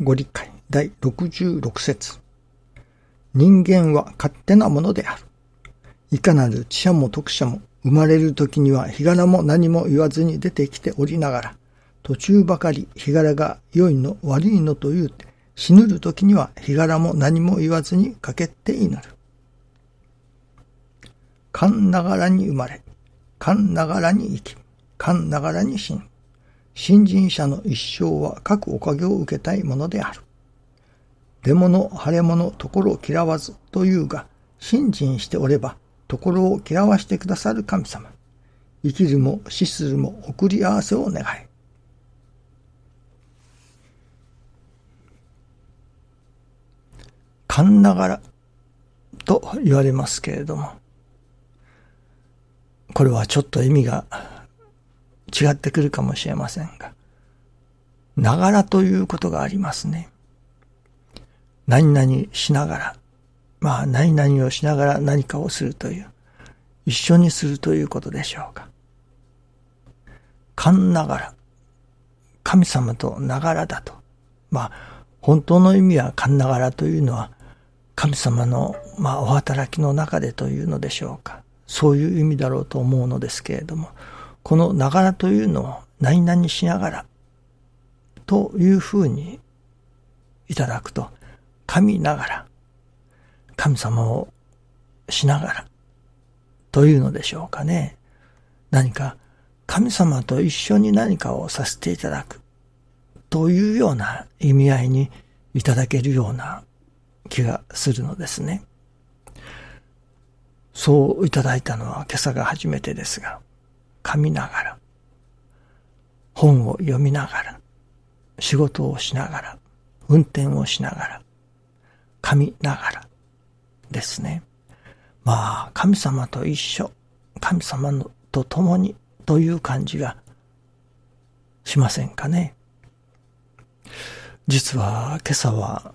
ご理解第66節人間は勝手なものである。いかなる知者も徳者も生まれる時には日柄も何も言わずに出てきておりながら、途中ばかり日柄が良いの悪いのと言うて、死ぬる時には日柄も何も言わずにかけて祈る。勘ながらに生まれ、勘ながらに生き、勘ながらに死ぬ。新人者の一生は各おかげを受けたいものである。出物、腫れ物、ところを嫌わずというが、信心しておれば、ところを嫌わしてくださる神様。生きるも死するも送り合わせを願い。勘ながらと言われますけれども、これはちょっと意味が違ってくるかもしれませんが、ながらということがありますね。何々しながら、まあ何々をしながら何かをするという、一緒にするということでしょうか。勘ながら、神様とながらだと。まあ、本当の意味は勘ながらというのは、神様の、まあ、お働きの中でというのでしょうか。そういう意味だろうと思うのですけれども、このながらというのを何々しながらというふうにいただくと、神ながら、神様をしながら、というのでしょうかね。何か神様と一緒に何かをさせていただく、というような意味合いにいただけるような気がするのですね。そういただいたのは今朝が初めてですが、噛みながら、本を読みながら、仕事をしながら、運転をしながら、噛みながらですね。まあ、神様と一緒、神様のと共にという感じがしませんかね。実は今朝は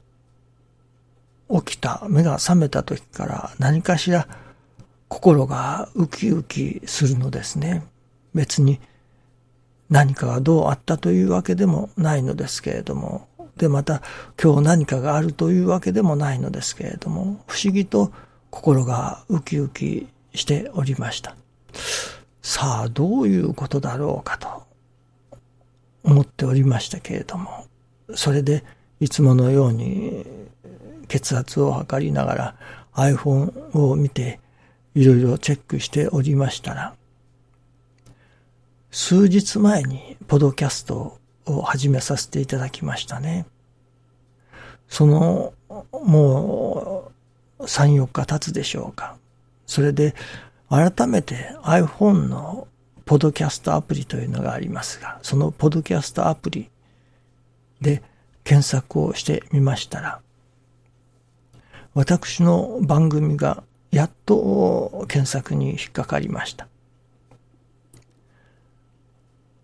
起きた、目が覚めた時から何かしら心がウキウキするのですね。別に何かがどうあったというわけでもないのですけれども、で、また今日何かがあるというわけでもないのですけれども、不思議と心がウキウキしておりました。さあ、どういうことだろうかと思っておりましたけれども、それでいつものように血圧を測りながら iPhone を見ていろいろチェックしておりましたら、数日前にポドキャストを始めさせていただきましたね。その、もう、3、4日経つでしょうか。それで、改めて iPhone のポドキャストアプリというのがありますが、そのポドキャストアプリで検索をしてみましたら、私の番組がやっと検索に引っかかりました。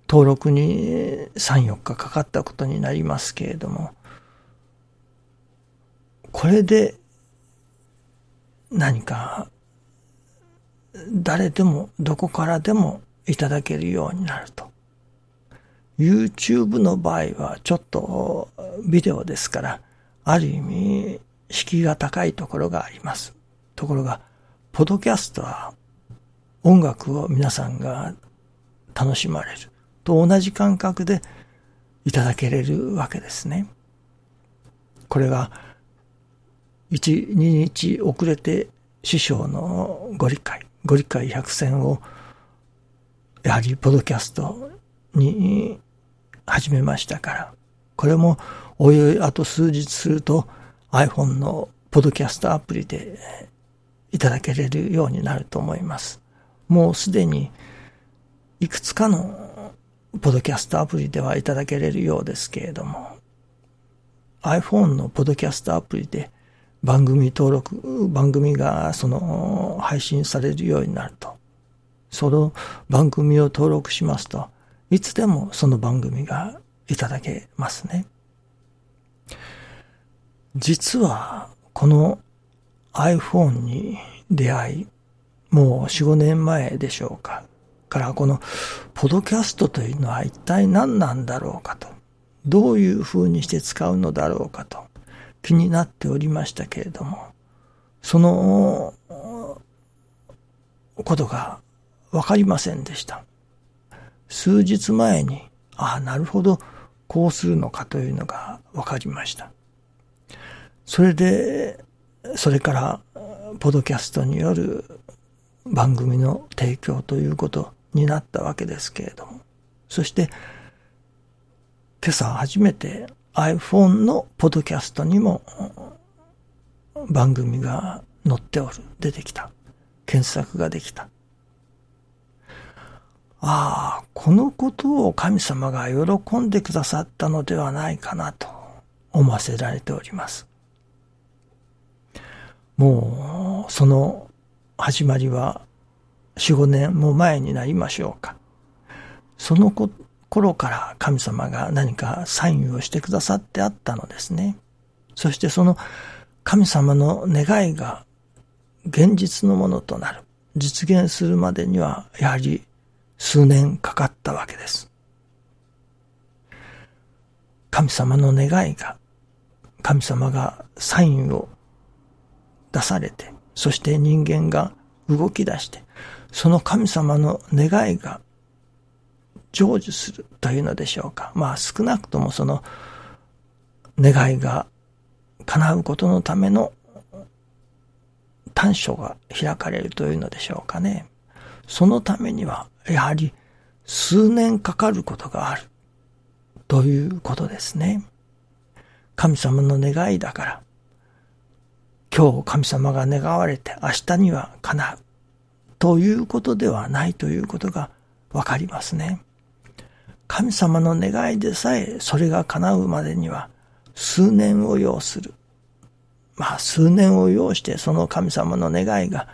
登録に3、4日かかったことになりますけれども、これで何か誰でもどこからでもいただけるようになると。YouTube の場合はちょっとビデオですから、ある意味敷居が高いところがあります。ところが、ポドキャストは音楽を皆さんが楽しまれる。と同じ感覚でいただけれるわけですね。これが、一、二日遅れて師匠のご理解、ご理解百選を、やはりポドキャストに始めましたから、これもおいおいあと数日すると iPhone のポドキャストアプリでいただけれるようになると思います。もうすでにいくつかのポドキャストアプリではいただけれるようですけれども、iPhone のポドキャストアプリで番組登録、番組がその配信されるようになると、その番組を登録しますと、いつでもその番組がいただけますね。実はこの iPhone に出会い、もう4、5年前でしょうか。からこのポドキャストというのは一体何なんだろうかと。どういう風にして使うのだろうかと気になっておりましたけれども、そのことがわかりませんでした。数日前に、ああ、なるほど、こうするのかというのがわかりました。それで、それから、ポドキャストによる番組の提供ということになったわけですけれども、そして、今朝初めて iPhone のポッドキャストにも番組が載っておる、出てきた。検索ができた。ああ、このことを神様が喜んでくださったのではないかなと思わせられております。もう、その始まりは4、5年も前になりましょうか。その頃から神様が何かサインをしてくださってあったのですね。そしてその神様の願いが現実のものとなる。実現するまでにはやはり数年かかったわけです。神様の願いが、神様がサインを出されて、そして人間が動き出して、その神様の願いが成就するというのでしょうか。まあ少なくともその願いが叶うことのための短所が開かれるというのでしょうかね。そのためにはやはり数年かかることがあるということですね。神様の願いだから、今日神様が願われて明日には叶うということではないということがわかりますね。神様の願いでさえそれが叶うまでには数年を要する。まあ数年を要してその神様の願いが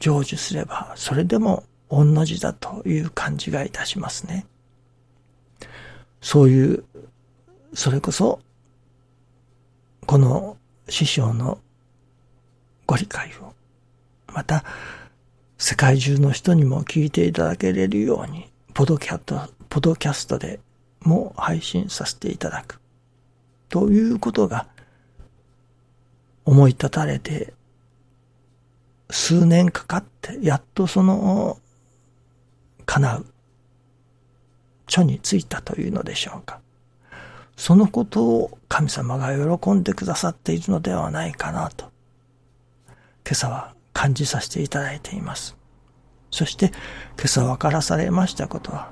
成就すればそれでも同じだという感じがいたしますね。そういう、それこそ、この師匠のご理解を、また、世界中の人にも聞いていただけれるように、ポドキャスト、ポドキャストでも配信させていただく。ということが、思い立たれて、数年かかって、やっとその叶う、書についたというのでしょうか。そのことを神様が喜んでくださっているのではないかなと、今朝は感じさせていただいています。そして今朝分からされましたことは、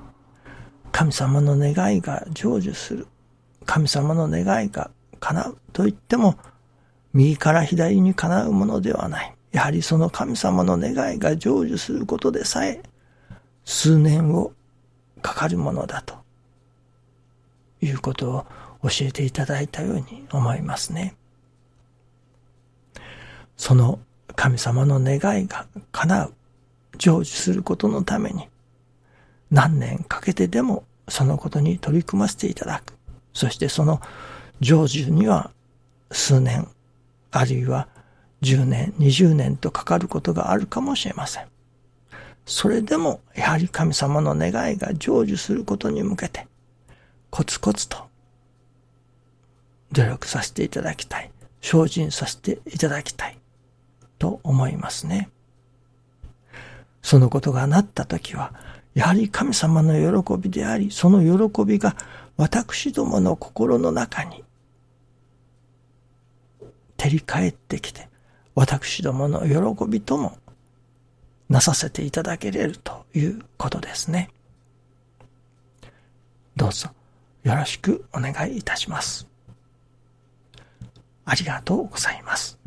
神様の願いが成就する。神様の願いが叶うと言っても、右から左に叶うものではない。やはりその神様の願いが成就することでさえ、数年をかかるものだということを教えていただいたように思いますね。その神様の願いが叶う、成就することのために何年かけてでもそのことに取り組ませていただく。そしてその成就には数年、あるいは10年、20年とかかることがあるかもしれません。それでも、やはり神様の願いが成就することに向けて、コツコツと、努力させていただきたい。精進させていただきたい。と思いますね。そのことがなったときは、やはり神様の喜びであり、その喜びが私どもの心の中に照り返ってきて、私どもの喜びともなさせていただけれるということですね。どうぞよろしくお願いいたします。ありがとうございます。